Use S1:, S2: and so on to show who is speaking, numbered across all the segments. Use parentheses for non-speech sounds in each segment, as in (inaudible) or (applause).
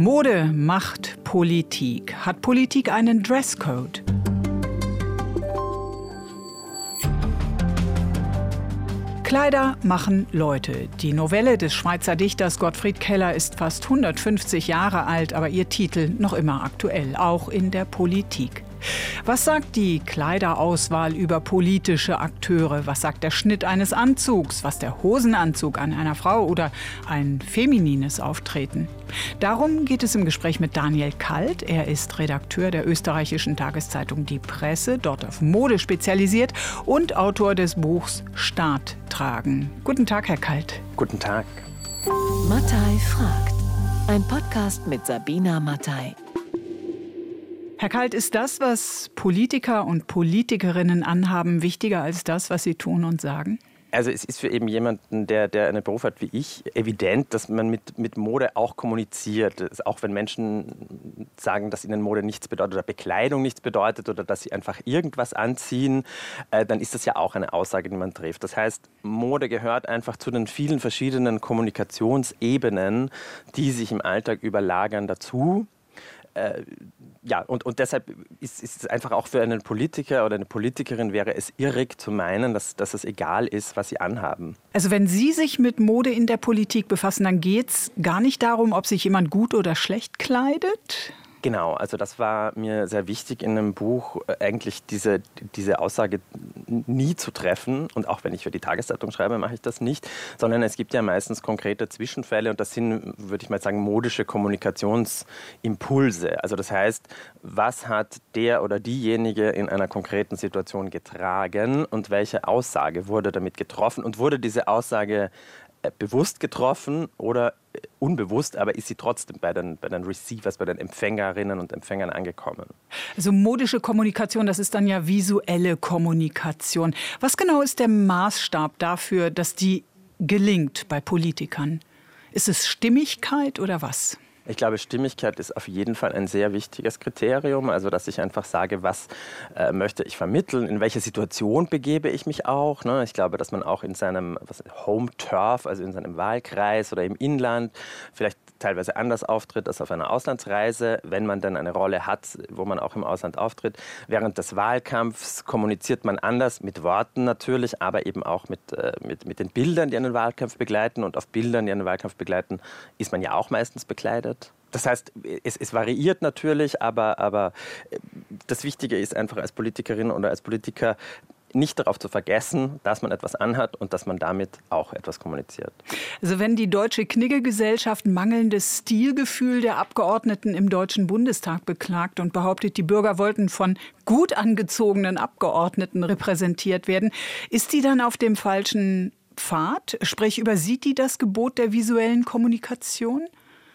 S1: Mode macht Politik. Hat Politik einen Dresscode? Kleider machen Leute. Die Novelle des Schweizer Dichters Gottfried Keller ist fast 150 Jahre alt, aber ihr Titel noch immer aktuell, auch in der Politik. Was sagt die Kleiderauswahl über politische Akteure? Was sagt der Schnitt eines Anzugs? Was der Hosenanzug an einer Frau oder ein feminines Auftreten? Darum geht es im Gespräch mit Daniel Kalt. Er ist Redakteur der österreichischen Tageszeitung Die Presse, dort auf Mode spezialisiert und Autor des Buchs Staat tragen. Guten Tag, Herr Kalt.
S2: Guten Tag.
S3: Mattei fragt. Ein Podcast mit Sabina Mattei.
S1: Herr Kalt, ist das, was Politiker und Politikerinnen anhaben, wichtiger als das, was sie tun und sagen?
S2: Also es ist für eben jemanden, der, der einen Beruf hat wie ich, evident, dass man mit, mit Mode auch kommuniziert. Auch wenn Menschen sagen, dass ihnen Mode nichts bedeutet oder Bekleidung nichts bedeutet oder dass sie einfach irgendwas anziehen, äh, dann ist das ja auch eine Aussage, die man trifft. Das heißt, Mode gehört einfach zu den vielen verschiedenen Kommunikationsebenen, die sich im Alltag überlagern, dazu. Äh, ja, und, und deshalb ist, ist, es einfach auch für einen Politiker oder eine Politikerin wäre es irrig zu meinen, dass, dass es egal ist, was sie anhaben.
S1: Also wenn Sie sich mit Mode in der Politik befassen, dann geht es gar nicht darum, ob sich jemand gut oder schlecht kleidet,
S2: Genau, also das war mir sehr wichtig in einem Buch, äh, eigentlich diese, diese Aussage nie zu treffen. Und auch wenn ich für die Tageszeitung schreibe, mache ich das nicht, sondern es gibt ja meistens konkrete Zwischenfälle und das sind, würde ich mal sagen, modische Kommunikationsimpulse. Also das heißt, was hat der oder diejenige in einer konkreten Situation getragen und welche Aussage wurde damit getroffen und wurde diese Aussage bewusst getroffen oder äh, unbewusst, aber ist sie trotzdem bei den, bei den Receivers, bei den Empfängerinnen und Empfängern angekommen.
S1: Also modische Kommunikation, das ist dann ja visuelle Kommunikation. Was genau ist der Maßstab dafür, dass die gelingt bei Politikern? Ist es Stimmigkeit oder was?
S2: Ich glaube, Stimmigkeit ist auf jeden Fall ein sehr wichtiges Kriterium. Also, dass ich einfach sage, was äh, möchte ich vermitteln, in welche Situation begebe ich mich auch. Ne? Ich glaube, dass man auch in seinem was, Home Turf, also in seinem Wahlkreis oder im Inland, vielleicht teilweise anders auftritt als auf einer Auslandsreise, wenn man dann eine Rolle hat, wo man auch im Ausland auftritt. Während des Wahlkampfs kommuniziert man anders mit Worten natürlich, aber eben auch mit, äh, mit, mit den Bildern, die einen Wahlkampf begleiten. Und auf Bildern, die einen Wahlkampf begleiten, ist man ja auch meistens bekleidet. Das heißt, es, es, variiert natürlich, aber, aber äh, das Wichtige ist einfach als Politikerin oder als Politiker nicht darauf zu vergessen, dass man etwas anhat und dass man damit auch etwas kommuniziert.
S1: Also wenn die Deutsche Knigge-Gesellschaft mangelndes Stilgefühl der Abgeordneten im Deutschen Bundestag beklagt und behauptet, die Bürger wollten von gut angezogenen Abgeordneten repräsentiert werden, ist die dann auf dem falschen Pfad? Sprich, übersieht die das Gebot der visuellen Kommunikation?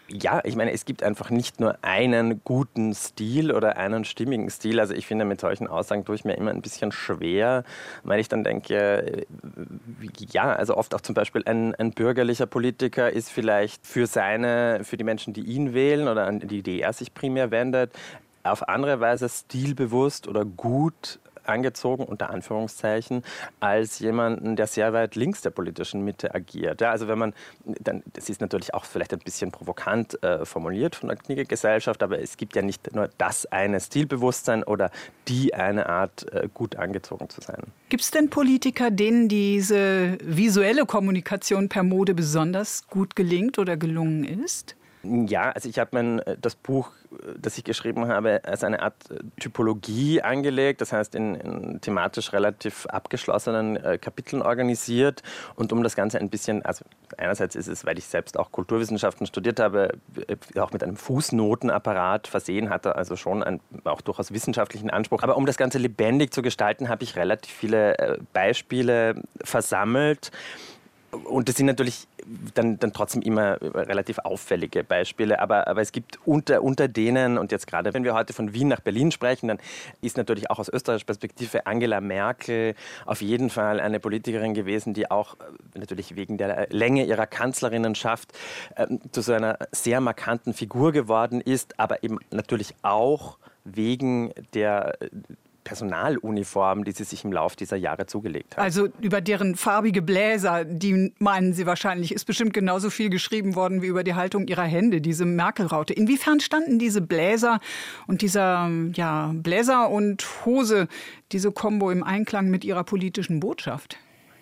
S2: Ja, ich meine, es gibt einfach nicht nur einen guten Stil oder einen stimmigen Stil. Also ich finde, mit solchen Aussagen tue ich mir immer ein bisschen schwer, weil ich dann denke, ja, also oft auch zum Beispiel ein, ein bürgerlicher Politiker ist vielleicht für seine, für die Menschen, die ihn wählen oder an die, die er sich primär wendet, auf andere Weise stilbewusst oder gut angezogen, unter Anführungszeichen, als jemanden, der sehr weit links der politischen Mitte agiert. Ja, also wenn man, dann, das ist natürlich auch vielleicht ein bisschen provokant äh, formuliert von der Knigge-Gesellschaft, aber es gibt ja nicht nur das eine Stilbewusstsein oder die eine Art, äh, gut angezogen zu sein.
S1: Gibt es denn Politiker, denen diese visuelle Kommunikation per Mode besonders gut gelingt oder gelungen ist?
S2: Ja, also ich habe mein äh, das Buch, äh, das ich geschrieben habe, als eine Art äh, Typologie angelegt, das heißt in, in thematisch relativ abgeschlossenen äh, Kapiteln organisiert. Und um das Ganze ein bisschen, also einerseits ist es, weil ich selbst auch Kulturwissenschaften studiert habe, auch mit einem Fußnotenapparat versehen hatte, also schon einen auch durchaus wissenschaftlichen Anspruch. Aber um das Ganze lebendig zu gestalten, habe ich relativ viele äh, Beispiele versammelt und das sind natürlich dann, dann trotzdem immer relativ auffällige Beispiele, aber, aber es gibt unter, unter denen, und jetzt gerade wenn wir heute von Wien nach Berlin sprechen, dann ist natürlich auch aus österreichischer Perspektive Angela Merkel auf jeden Fall eine Politikerin gewesen, die auch äh, natürlich wegen der Länge ihrer Kanzlerinnenschaft äh, zu so einer sehr markanten Figur geworden ist, aber eben natürlich auch wegen der Personaluniform, die sie sich im Laufe dieser Jahre zugelegt hat.
S1: Also über deren farbige Bläser, die meinen Sie wahrscheinlich, ist bestimmt genauso viel geschrieben worden wie über die Haltung ihrer Hände, diese Merkel-Raute. Inwiefern standen diese Bläser und dieser ja, Bläser und Hose, diese Kombo im Einklang mit ihrer politischen Botschaft?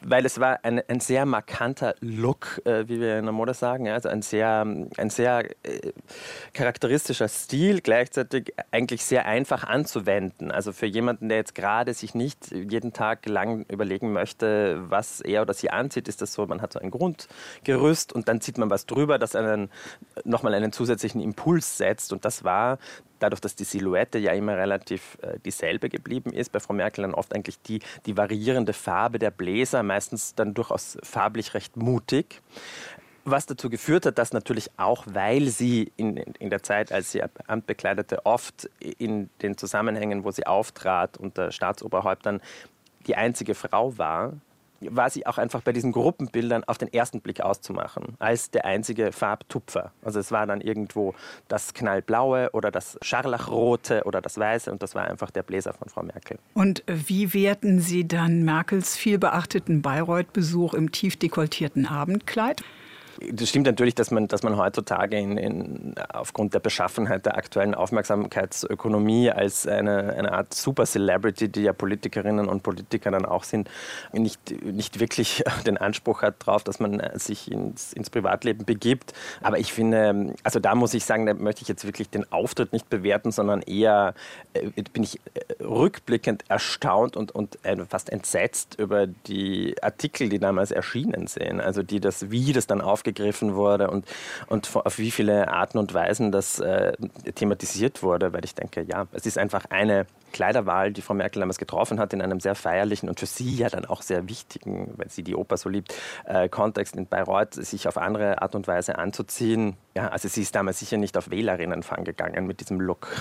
S2: Weil es war ein, ein sehr markanter Look, äh, wie wir in der Mode sagen, also ein sehr, ein sehr äh, charakteristischer Stil, gleichzeitig eigentlich sehr einfach anzuwenden. Also für jemanden, der jetzt gerade sich nicht jeden Tag lang überlegen möchte, was er oder sie anzieht, ist das so, man hat so ein Grundgerüst und dann zieht man was drüber, das einen nochmal einen zusätzlichen Impuls setzt und das war dadurch, dass die Silhouette ja immer relativ äh, dieselbe geblieben ist, bei Frau Merkel dann oft eigentlich die, die variierende Farbe der Bläser, meistens dann durchaus farblich recht mutig. Was dazu geführt hat, dass natürlich auch, weil sie in, in der Zeit, als sie Amt bekleidete, oft in den Zusammenhängen, wo sie auftrat unter Staatsoberhäuptern, die einzige Frau war, war sie auch einfach bei diesen Gruppenbildern auf den ersten Blick auszumachen, als der einzige Farbtupfer. Also es war dann irgendwo das Knallblaue oder das Scharlachrote oder das Weiße und das war einfach der Bläser von Frau Merkel.
S1: Und wie werten Sie dann Merkels vielbeachteten Bayreuth-Besuch im tief dekoltierten Abendkleid?
S2: Das stimmt natürlich, dass man, dass man heutzutage in, in, aufgrund der Beschaffenheit der aktuellen Aufmerksamkeitsökonomie als eine, eine Art Super-Celebrity, die ja Politikerinnen und Politiker dann auch sind, nicht, nicht wirklich (laughs) den Anspruch hat darauf, dass man sich ins, ins Privatleben begibt. Aber ich finde, also da muss ich sagen, da möchte ich jetzt wirklich den Auftritt nicht bewerten, sondern eher äh, bin ich äh, rückblickend erstaunt und, und fast entsetzt über die Artikel, die damals erschienen sind. Also die das, wie das dann auf aufgegriffen wurde und, und auf wie viele Arten und Weisen das äh, thematisiert wurde, weil ich denke, ja, es ist einfach eine Kleiderwahl, die Frau Merkel damals getroffen hat, in einem sehr feierlichen und für sie ja dann auch sehr wichtigen, weil sie die Oper so liebt, äh, Kontext in Bayreuth, sich auf andere Art und Weise anzuziehen. Ja, also sie ist damals sicher nicht auf Wählerinnenfang gegangen mit diesem Look.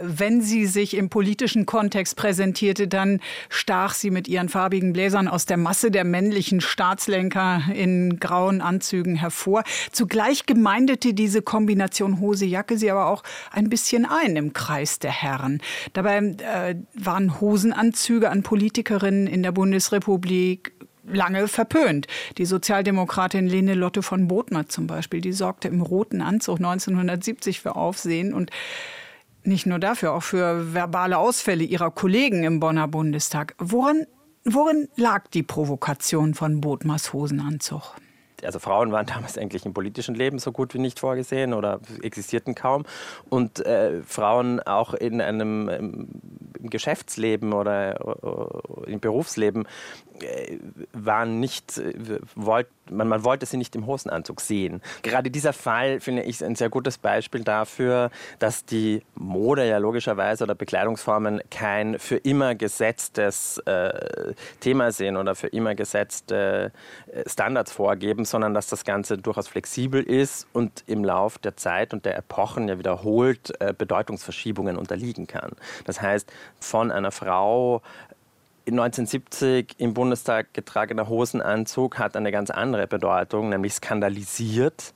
S1: Wenn sie sich im politischen Kontext präsentierte, dann stach sie mit ihren farbigen Bläsern aus der Masse der männlichen Staatslenker in grauen Anzügen hervor. Zugleich gemeindete diese Kombination Hose-Jacke sie aber auch ein bisschen ein im Kreis der Herren. Dabei äh, äh, waren Hosenanzüge an Politikerinnen in der Bundesrepublik lange verpönt. Die Sozialdemokratin Lene Lotte von Botner zum Beispiel, die sorgte im roten Anzug 1970 für Aufsehen und nicht nur dafür, auch für verbale Ausfälle ihrer Kollegen im Bonner Bundestag. Woran, worin lag die Provokation von Botmers Hosenanzug?
S2: Also Frauen waren (laughs) damals eigentlich im politischen Leben so gut wie nicht vorgesehen oder existierten kaum. Und äh, Frauen auch in einem im Geschäftsleben oder, oder im Berufsleben äh, waren nicht, äh, wollt, man, man wollte sie nicht im Hosenanzug sehen. Gerade dieser Fall finde ich ein sehr gutes Beispiel dafür, dass die Mode ja logischerweise oder Bekleidungsformen kein für immer gesetztes äh, Thema sind oder für immer gesetzte äh, Standards vorgeben, sondern dass das Ganze durchaus flexibel ist und im Lauf der Zeit und der Epochen ja wiederholt äh, Bedeutungsverschiebungen unterliegen kann. Das heißt, von einer Frau 1970 im Bundestag getragener Hosenanzug hat eine ganz andere Bedeutung, nämlich skandalisiert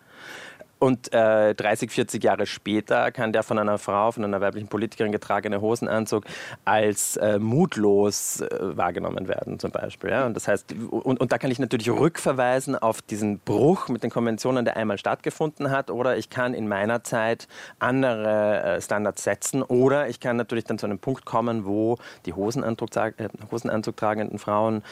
S2: und äh, 30, 40 Jahre später kann der von einer Frau, von einer weiblichen Politikerin getragene Hosenanzug als äh, mutlos äh, wahrgenommen werden, zum Beispiel. Ja? Und das heißt, und, und da kann ich natürlich rückverweisen auf diesen Bruch mit den Konventionen, der einmal stattgefunden hat, oder ich kann in meiner Zeit andere äh, Standards setzen, oder ich kann natürlich dann zu einem Punkt kommen, wo die Hosenanzug, äh, Hosenanzug tragenden Frauen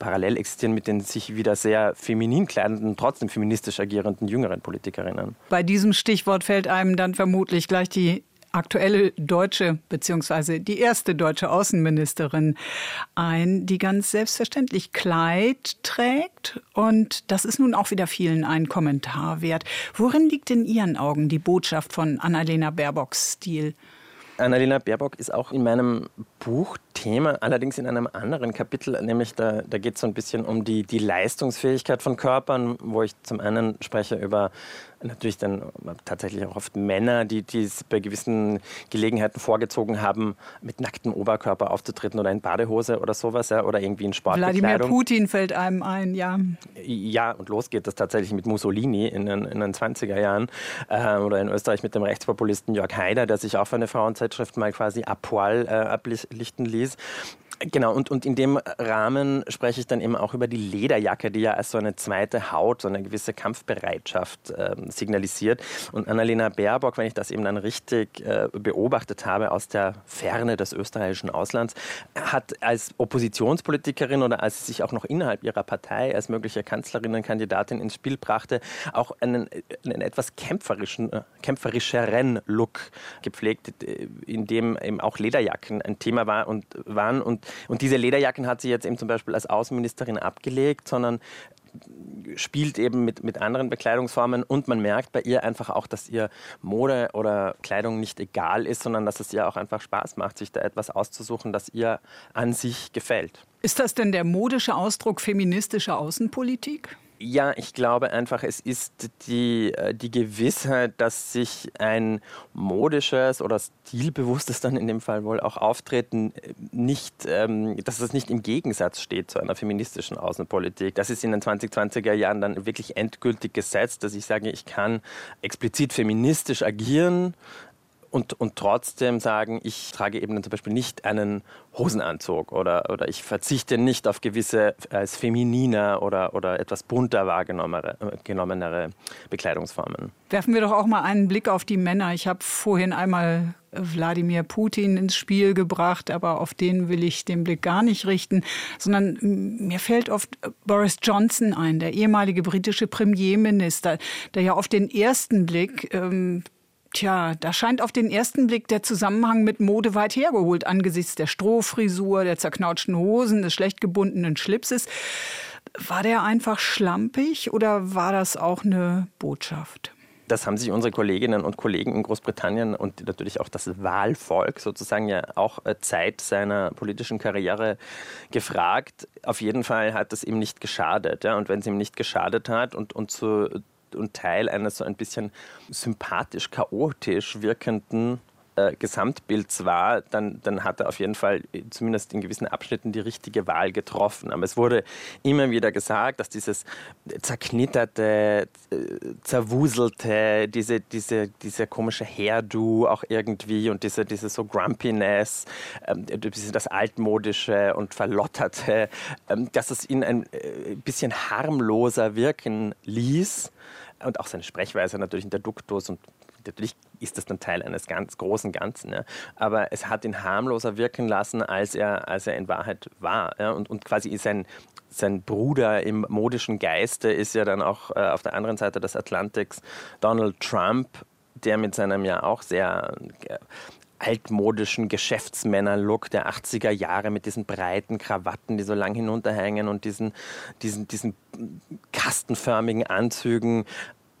S2: parallel existieren mit den sich wieder sehr feminin kleidenden, trotzdem feministisch agierenden jüngeren Politikerinnen.
S1: Bei diesem Stichwort fällt einem dann vermutlich gleich die aktuelle deutsche bzw. die erste deutsche Außenministerin ein, die ganz selbstverständlich Kleid trägt. Und das ist nun auch wieder vielen ein Kommentar wert. Worin liegt in Ihren Augen die Botschaft von Annalena Baerbocks Stil?
S2: Annalena Baerbock ist auch in meinem Buch Thema, allerdings in einem anderen Kapitel, nämlich da, da geht es so ein bisschen um die, die Leistungsfähigkeit von Körpern, wo ich zum einen spreche über natürlich dann tatsächlich auch oft Männer, die, es bei gewissen Gelegenheiten vorgezogen haben, mit nacktem Oberkörper aufzutreten oder in Badehose oder sowas, ja, oder irgendwie in Sportbekleidung.
S1: Wladimir Putin fällt einem ein, ja.
S2: Ja, und los geht das tatsächlich mit Mussolini in den, in den 20er Jahren äh, oder in Österreich mit dem Rechtspopulisten Jörg Haider, der sich auch für eine Frauenzeit Zeitschrift mal quasi à poil äh, ablichten ließ. Genau, und, und in dem Rahmen spreche ich dann eben auch über die Lederjacke, die ja als so eine zweite Haut, so eine gewisse Kampfbereitschaft äh, signalisiert. Und Annalena Baerbock, wenn ich das eben dann richtig äh, beobachtet habe aus der Ferne des österreichischen Auslands, hat als Oppositionspolitikerin oder als sie sich auch noch innerhalb ihrer Partei als mögliche Kanzlerinnenkandidatin ins Spiel brachte, auch einen, einen etwas kämpferischen, äh, kämpferischeren Look gepflegt, in dem eben auch Lederjacken ein Thema war und waren und und diese Lederjacken hat sie jetzt eben zum Beispiel als Außenministerin abgelegt, sondern spielt eben mit, mit anderen Bekleidungsformen und man merkt bei ihr einfach auch, dass ihr Mode oder Kleidung nicht egal ist, sondern dass es ihr auch einfach Spaß macht, sich da etwas auszusuchen, das ihr an sich gefällt.
S1: Ist das denn der modische Ausdruck feministischer Außenpolitik?
S2: Ja, ich glaube einfach, es ist die, äh, die Gewissheit, dass sich ein modisches oder stilbewusstes dann in dem Fall wohl auch Auftreten äh, nicht, ähm, dass das nicht im Gegensatz steht zu einer feministischen Außenpolitik. Das ist in den 2020er Jahren dann wirklich endgültig gesetzt, dass ich sage, ich kann explizit feministisch agieren, und, und trotzdem sagen, ich trage eben zum Beispiel nicht einen Hosenanzug oder, oder ich verzichte nicht auf gewisse als femininer oder, oder etwas bunter wahrgenommenere Bekleidungsformen.
S1: Werfen wir doch auch mal einen Blick auf die Männer. Ich habe vorhin einmal Wladimir Putin ins Spiel gebracht, aber auf den will ich den Blick gar nicht richten, sondern mir fällt oft Boris Johnson ein, der ehemalige britische Premierminister, der ja auf den ersten Blick ähm, Tja, da scheint auf den ersten Blick der Zusammenhang mit Mode weit hergeholt angesichts der Strohfrisur, der zerknautschten Hosen, des schlecht gebundenen Schlipses. War der einfach schlampig oder war das auch eine Botschaft?
S2: Das haben sich unsere Kolleginnen und Kollegen in Großbritannien und natürlich auch das Wahlvolk sozusagen ja auch äh, Zeit seiner politischen Karriere gefragt. Auf jeden Fall hat das ihm nicht geschadet. Ja? Und wenn es ihm nicht geschadet hat und, und zu und Teil eines so ein bisschen sympathisch chaotisch wirkenden äh, Gesamtbilds war, dann, dann hat er auf jeden Fall zumindest in gewissen Abschnitten die richtige Wahl getroffen. Aber es wurde immer wieder gesagt, dass dieses zerknitterte, äh, zerwuselte, diese, diese, diese komische Hairdo auch irgendwie und diese, diese so Grumpiness, ähm, das altmodische und verlotterte, ähm, dass es ihn ein äh, bisschen harmloser wirken ließ und auch seine Sprechweise natürlich in der Duktus und natürlich ist das dann Teil eines ganz großen Ganzen. Ja. Aber es hat ihn harmloser wirken lassen, als er, als er in Wahrheit war. Ja. Und, und quasi sein, sein Bruder im modischen Geiste ist ja dann auch äh, auf der anderen Seite des Atlantiks Donald Trump, der mit seinem ja auch sehr äh, altmodischen Geschäftsmänner-Look der 80er Jahre mit diesen breiten Krawatten, die so lang hinunterhängen und diesen, diesen, diesen kastenförmigen Anzügen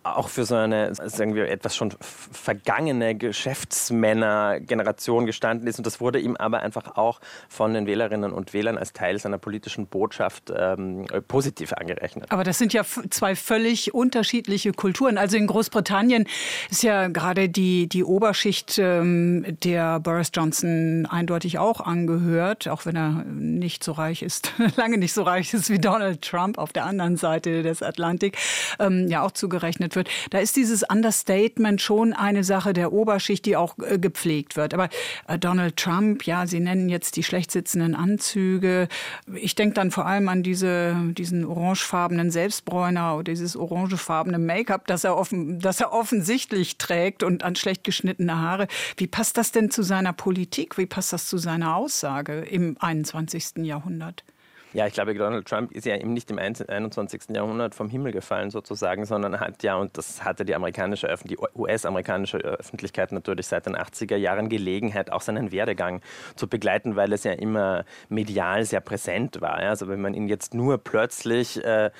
S2: auch für so eine, sagen wir, etwas schon vergangene Geschäftsmänner-Generation gestanden ist. Und das wurde ihm aber einfach auch von den Wählerinnen und Wählern als Teil seiner politischen Botschaft ähm, positiv angerechnet.
S1: Aber das sind ja zwei völlig unterschiedliche Kulturen. Also in Großbritannien ist ja gerade die, die Oberschicht ähm, der Boris Johnson eindeutig auch angehört, auch wenn er nicht so reich ist, (laughs) lange nicht so reich ist wie Donald Trump auf der anderen Seite des Atlantik, ähm, ja auch zugerechnet verwendet wird. Da ist dieses Understatement schon eine Sache der Oberschicht, die auch äh, gepflegt wird. Aber äh, Donald Trump, ja, Sie nennen jetzt die schlecht sitzenden Anzüge. Ich denke dann vor allem an diese, diesen orangefarbenen Selbstbräuner oder dieses orangefarbene Make-up, das das er offensichtlich trägt und an schlecht geschnittene Haare. Wie passt das denn zu seiner Politik? Wie passt das zu seiner Aussage im 21. Jahrhundert?
S2: Ja, ich glaube, Donald Trump ist ja eben nicht im 21. Jahrhundert vom Himmel gefallen sozusagen, sondern hat ja, und das hatte die amerikanische die US-amerikanische Öffentlichkeit natürlich seit den 80er Jahren Gelegenheit, auch seinen Werdegang zu begleiten, weil es ja immer medial sehr präsent war. Also wenn man ihn jetzt nur plötzlich äh,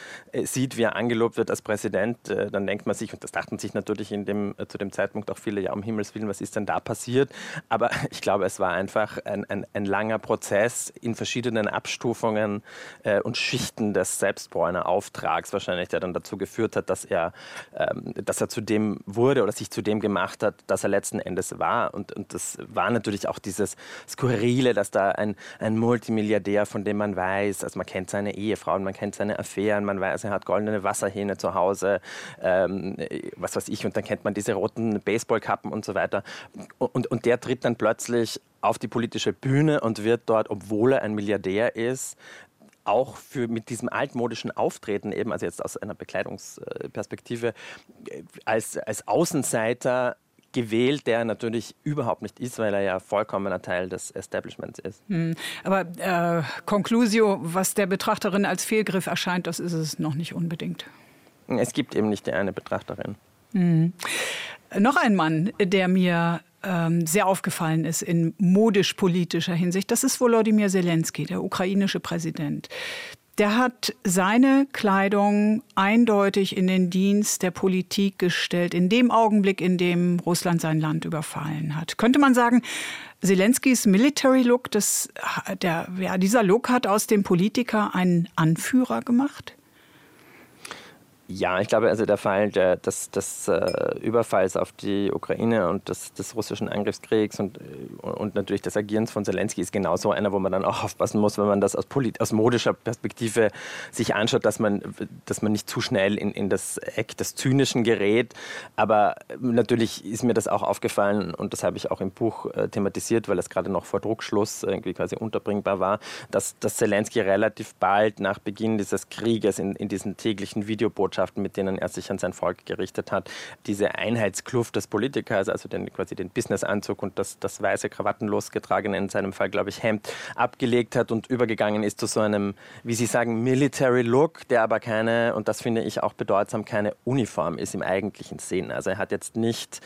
S2: sieht, wie er angelobt wird als Präsident, äh, dann denkt man sich, und das dachten sich natürlich in dem, äh, zu dem Zeitpunkt auch viele, ja um Himmels Willen, was ist denn da passiert? Aber (laughs) ich glaube, es war einfach ein, ein, ein langer Prozess in verschiedenen Abstufungen Äh, und Schichten des Selbstbräuner-Auftrags wahrscheinlich, der dann dazu geführt hat, dass er, ähm, dass er zu dem wurde oder sich zu dem gemacht hat, dass er letzten Endes war. Und, und das war natürlich auch dieses Skurrile, dass da ein, ein Multimilliardär, von dem man weiß, also man kennt seine Ehefrau und man kennt seine Affären, man weiß, er hat goldene Wasserhähne zu Hause, ähm, was weiß ich, und dann kennt man diese roten Baseballkappen und so weiter. Und, und der tritt dann plötzlich auf die politische Bühne und wird dort, obwohl er ein Milliardär ist, auch für mit diesem altmodischen Auftreten eben, also jetzt aus einer Bekleidungsperspektive, als, als Außenseiter gewählt, der natürlich überhaupt nicht ist, weil er ja vollkommener Teil des Establishments ist. Hm.
S1: Aber äh, Conclusio, was der Betrachterin als Fehlgriff erscheint, das ist es noch nicht unbedingt.
S2: Es gibt eben nicht die eine Betrachterin.
S1: Hm. Noch ein Mann, der mir ähm, sehr aufgefallen ist in modisch-politischer Hinsicht, das ist Volodymyr Zelensky, der ukrainische Präsident. Der hat seine Kleidung eindeutig in den Dienst der Politik gestellt, in dem Augenblick, in dem Russland sein Land überfallen hat. Könnte man sagen, Zelenskys Military Look, das, der, ja, dieser Look hat aus dem Politiker einen Anführer gemacht?
S2: Ja, ich glaube, also der Fall der, des, des äh, Überfalls auf die Ukraine und des, des russischen Angriffskriegs und, äh, und natürlich des Agierens von Zelensky ist genauso einer, wo man dann auch aufpassen muss, wenn man das aus, polit aus modischer Perspektive sich anschaut, dass man, dass man nicht zu schnell in, in das Eck des Zynischen gerät. Aber natürlich ist mir das auch aufgefallen und das habe ich auch im Buch äh, thematisiert, weil es gerade noch vor Druckschluss irgendwie quasi unterbringbar war, dass, dass Zelensky relativ bald nach Beginn dieses Krieges in, in diesen täglichen Videobotschaften Botschaften, mit denen er sich an sein Volk gerichtet hat, diese Einheitskluft des Politikers, also den, quasi den Businessanzug und das, das weiße Krawattenlos getragene, in seinem Fall, glaube ich, Hemd, abgelegt hat und übergegangen ist zu so einem, wie Sie sagen, Military Look, der aber keine, und das finde ich auch bedeutsam, keine Uniform ist im eigentlichen Sinn. Also er hat jetzt nicht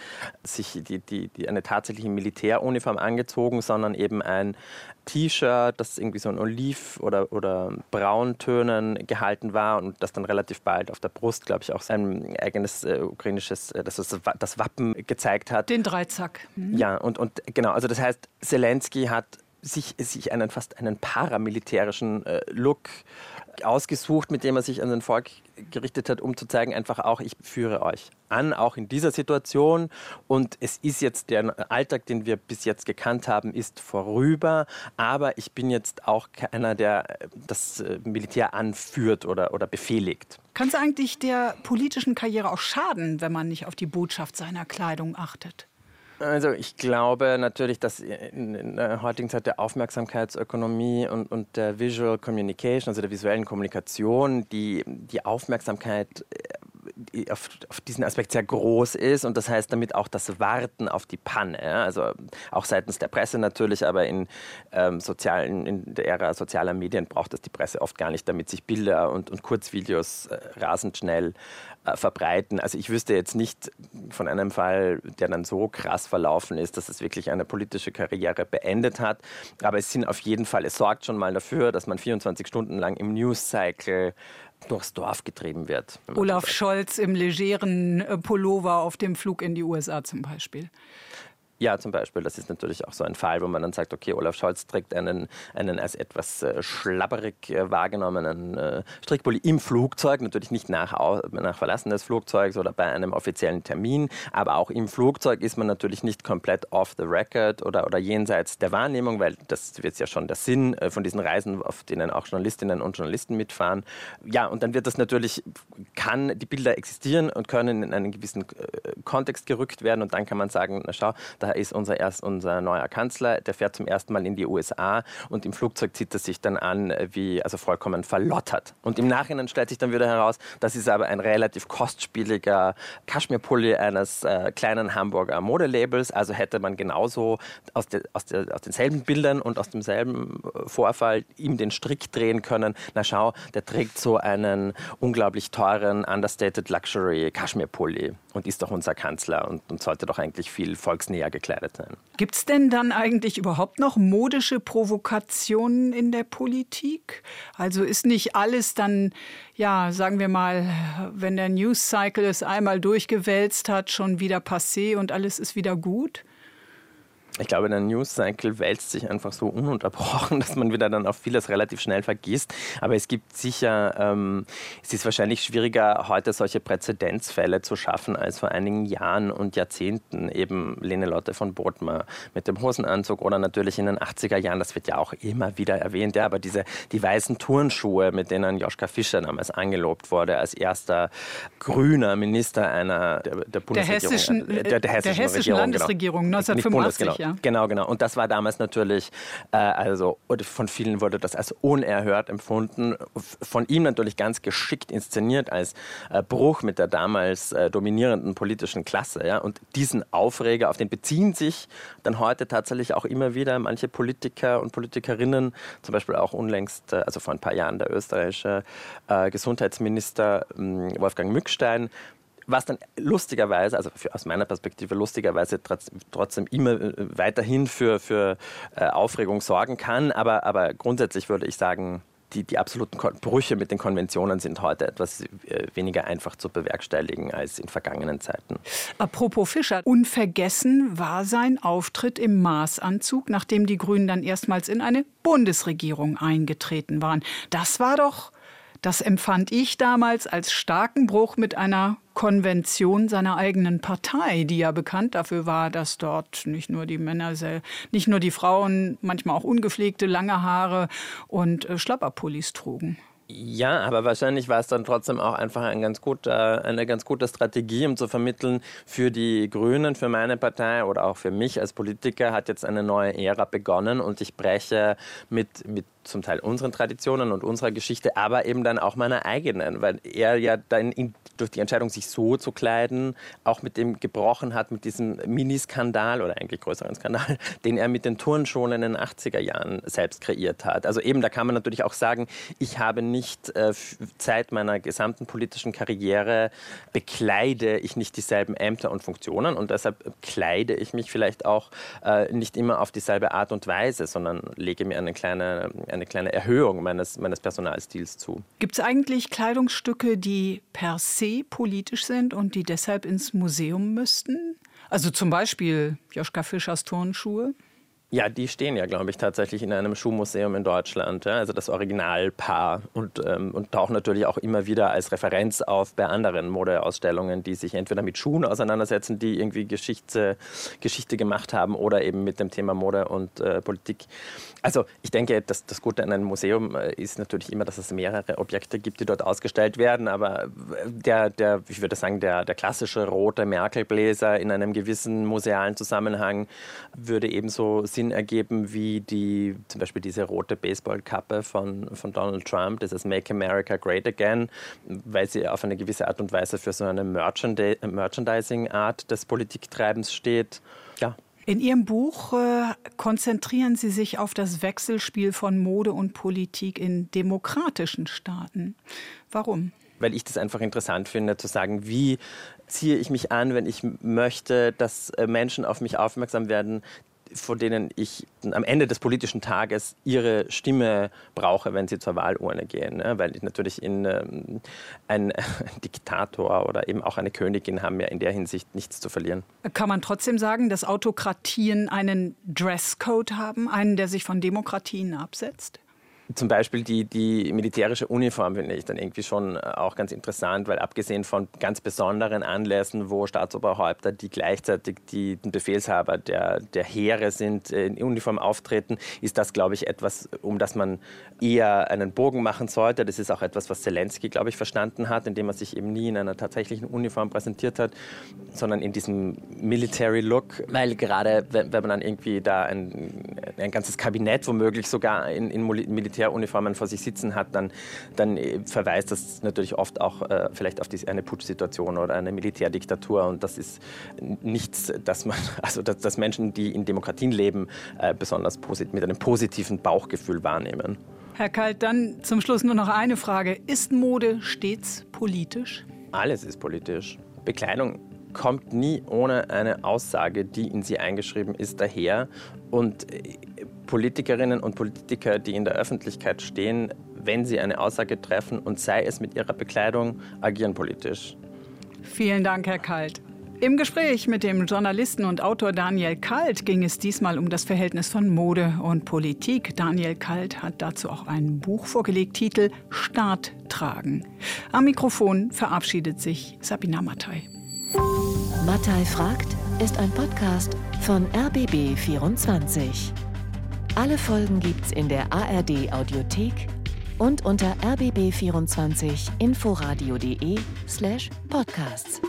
S2: sich die, die, die eine tatsächliche Militäruniform angezogen, sondern eben ein, T-Shirt, das irgendwie so in Oliv- oder, oder Brauntönen gehalten war und das dann relativ bald auf der Brust, glaube ich, auch sein eigenes äh, ukrainisches, äh, das, das Wappen gezeigt hat.
S1: Den Dreizack.
S2: Mhm. Ja, und, und genau, also das heißt, Zelensky hat sich, sich einen fast einen paramilitärischen äh, Look ausgesucht, mit dem er sich an sein Volk gerichtet hat, um zu zeigen, einfach auch, ich führe euch an, auch in dieser Situation. Und es ist jetzt der Alltag, den wir bis jetzt gekannt haben, ist vorüber. Aber ich bin jetzt auch keiner, der das äh, Militär anführt oder, oder befehligt.
S1: Kann es eigentlich der politischen Karriere auch schaden, wenn man nicht auf die Botschaft seiner Kleidung achtet?
S2: Also ich glaube natürlich, dass in der heutigen Zeit der Aufmerksamkeitsökonomie und, und der Visual Communication, also der visuellen Kommunikation, die, die Aufmerksamkeit äh, auf, auf, diesen Aspekt sehr groß ist und das heißt damit auch das Warten auf die Panne. Ja? Also auch seitens der Presse natürlich, aber in, ähm, sozialen, in der Ära sozialer Medien braucht es die Presse oft gar nicht, damit sich Bilder und, und Kurzvideos äh, rasend schnell äh, verbreiten. Also ich wüsste jetzt nicht von einem Fall, der dann so krass verlaufen ist, dass es wirklich eine politische Karriere beendet hat. Aber es sind auf jeden Fall, es sorgt schon mal dafür, dass man 24 Stunden lang im News-Cycle durchs Dorf getrieben wird.
S1: Olaf Scholz im legeren äh, Pullover auf dem Flug in die USA zum Beispiel.
S2: Ja, zum Beispiel. Das ist natürlich auch so ein Fall, wo man dann sagt, okay, Olaf Scholz trägt einen, einen als etwas äh, schlabberig äh, wahrgenommenen äh, Strickpulli im Flugzeug, natürlich nicht nach, nach Verlassen des Flugzeugs oder bei einem offiziellen Termin, aber auch im Flugzeug ist man natürlich nicht komplett off the record oder, oder jenseits der Wahrnehmung, weil das wird ja schon der Sinn äh, von diesen Reisen, auf denen auch Journalistinnen und Journalisten mitfahren. Ja, und dann wird das natürlich, kann, die Bilder existieren und können in einen gewissen Kontext gerückt werden und dann kann man sagen, na schau, da ist unser, erst, unser neuer Kanzler, der fährt zum ersten Mal in die USA und im Flugzeug zieht er sich dann an, wie also vollkommen verlottert. Und im Nachhinein stellt sich dann wieder heraus, das ist aber ein relativ kostspieliger Kaschmirpulli eines äh, kleinen Hamburger Modelabels. Also hätte man genauso aus, de, aus, de, aus denselben Bildern und aus demselben äh, Vorfall ihm den Strick drehen können. Na schau, der trägt so einen unglaublich teuren, understated Luxury Kaschmirpulli und ist doch unser Kanzler und, und sollte doch eigentlich viel volksnäher gekleidet sein.
S1: Gibt es denn dann eigentlich überhaupt noch modische Provokationen in der Politik? Also ist nicht alles dann, ja, sagen wir mal, wenn der News Cycle es einmal durchgewälzt hat, schon wieder passé und alles ist wieder gut?
S2: Ich glaube, der News Cycle wälzt sich einfach so ununterbrochen, (laughs) dass man wieder dann auf vieles relativ schnell vergisst. Aber es gibt sicher, ähm, es ist wahrscheinlich schwieriger, heute solche Präzedenzfälle zu schaffen als vor einigen Jahren und Jahrzehnten. Eben Lene Lotte von Bodmer mit dem Hosenanzug oder natürlich in den 80er Jahren, das wird ja auch immer wieder erwähnt. Ja, aber diese, die weißen Turnschuhe, mit denen Joschka Fischer damals angelobt wurde als erster grüner Minister einer der, der Bundesregierung. Der
S1: hessischen, äh, der, der hessischen, der hessischen Regierung, genau. Landesregierung genau. 1985
S2: ja. Genau, genau. Und das war damals natürlich, äh, also von vielen wurde das als unerhört empfunden. Von ihm natürlich ganz geschickt inszeniert als äh, Bruch mit der damals äh, dominierenden politischen Klasse. Ja? Und diesen Aufreger, auf den beziehen sich dann heute tatsächlich auch immer wieder manche Politiker und Politikerinnen, zum Beispiel auch unlängst, äh, also vor ein paar Jahren der österreichische äh, Gesundheitsminister hm, Wolfgang Mückstein, was dann lustigerweise, also für, aus meiner Perspektive lustigerweise trotzdem immer äh, weiterhin für, für äh, Aufregung sorgen kann. Aber, aber grundsätzlich würde ich sagen, die, die absoluten Brüche mit den Konventionen sind heute etwas äh, weniger einfach zu bewerkstelligen als in vergangenen Zeiten.
S1: Apropos Fischer, unvergessen war sein Auftritt im Maßanzug, nachdem die Grünen dann erstmals in eine Bundesregierung eingetreten waren. Das war doch das empfand ich damals als starken Bruch mit einer Konvention seiner eigenen Partei, die ja bekannt dafür war, dass dort nicht nur die Männer, nicht nur die Frauen, manchmal auch ungepflegte lange Haare und äh, Schlapperpullis trugen.
S2: Ja, aber wahrscheinlich war es dann trotzdem auch einfach ein ganz guter, eine ganz gute Strategie, um zu vermitteln, für die Grünen, für meine Partei oder auch für mich als Politiker hat jetzt eine neue Ära begonnen und ich breche mit, mit zum Teil unseren Traditionen und unserer Geschichte, aber eben dann auch meiner eigenen, weil er ja dann in, durch die Entscheidung, sich so zu kleiden, auch mit dem gebrochen hat, mit diesem Miniskandal oder eigentlich größeren Skandal, (laughs) den er mit den Turnschuhen in den 80er Jahren selbst kreiert hat. Also eben, da kann man natürlich auch sagen, ich habe nicht äh, Zeit meiner gesamten politischen Karriere bekleide ich nicht dieselben Ämter und Funktionen und deshalb kleide ich mich vielleicht auch äh, nicht immer auf dieselbe Art und Weise, sondern lege mir eine kleine eine kleine Erhöhung meines, meines Personalstils zu.
S1: Gibt es eigentlich Kleidungsstücke, die per se politisch sind und die deshalb ins Museum müssten? Also zum Beispiel Joschka Fischers Turnschuhe?
S2: Ja, die stehen ja, glaube ich, tatsächlich in einem Schuhmuseum in Deutschland. Ja? Also das Originalpaar und, ähm, und tauchen natürlich auch immer wieder als Referenz auf bei anderen Modeausstellungen, die sich entweder mit Schuhen auseinandersetzen, die irgendwie Geschichte, Geschichte gemacht haben oder eben mit dem Thema Mode und äh, Politik. Also ich denke, das, das Gute an einem Museum äh, ist natürlich immer, dass es mehrere Objekte gibt, die dort ausgestellt werden. Aber der, der ich würde sagen, der, der klassische rote Merkelbläser in einem gewissen musealen Zusammenhang würde ebenso Sinn Sinn ergeben wie die, zum Beispiel diese rote Baseballkappe von, von Donald Trump, dieses Make America Great Again, weil sie auf eine gewisse Art und Weise für so eine Merchandising-Art des Politiktreibens steht. Ja.
S1: In Ihrem Buch äh, konzentrieren Sie sich auf das Wechselspiel von Mode und Politik in demokratischen Staaten. Warum?
S2: Weil ich das einfach interessant finde, zu sagen, wie ziehe ich mich an, wenn ich möchte, dass äh, Menschen auf mich aufmerksam werden, von denen ich am Ende des politischen Tages ihre Stimme brauche, wenn sie zur Wahlurne gehen. Ne? Weil ich natürlich in, ähm, ein, ein, (laughs) Diktator oder eben auch eine Königin haben ja in der Hinsicht nichts zu verlieren.
S1: Kann man trotzdem sagen, dass Autokratien einen Dresscode haben, einen, der sich von Demokratien absetzt?
S2: Zum Beispiel die, die militärische Uniform finde ich dann irgendwie schon äh, auch ganz interessant, weil abgesehen von ganz besonderen Anlässen, wo Staatsoberhäupter, die gleichzeitig die, den Befehlshaber der, der Heere sind, äh, in Uniform auftreten, ist das, glaube ich, etwas, um das man eher einen Bogen machen sollte. Das ist auch etwas, was Zelensky, glaube ich, verstanden hat, indem er sich eben nie in einer tatsächlichen Uniform präsentiert hat, sondern in diesem Military Look, weil gerade wenn, wenn man dann irgendwie da ein, ein ganzes Kabinett womöglich sogar in, in Militär Militäruniformen vor sich sitzen hat, dann, dann äh, verweist das natürlich oft auch äh, vielleicht auf die, eine Putschsituation oder eine Militärdiktatur. Und das ist nichts, dass man, (laughs) also dass, dass Menschen, die in Demokratien leben, äh, besonders mit einem positiven Bauchgefühl wahrnehmen.
S1: Herr Kalt, dann zum Schluss nur noch eine Frage. Ist Mode stets politisch?
S2: Alles ist politisch. Bekleidung kommt nie ohne eine Aussage, die in sie eingeschrieben ist, daher. Und äh, Politikerinnen und Politiker, die in der Öffentlichkeit stehen, wenn sie eine Aussage treffen und sei es mit ihrer Bekleidung, agieren politisch.
S1: Vielen Dank, Herr Kalt. Im Gespräch mit dem Journalisten und Autor Daniel Kalt ging es diesmal um das Verhältnis von Mode und Politik. Daniel Kalt hat dazu auch ein Buch vorgelegt, Titel Staat tragen. Am Mikrofon verabschiedet sich Sabina Mattei.
S3: Mattei fragt ist ein Podcast von RBB24. Alle Folgen gibt's in der ARD Audiothek und unter rbb24inforadio.de slash podcasts.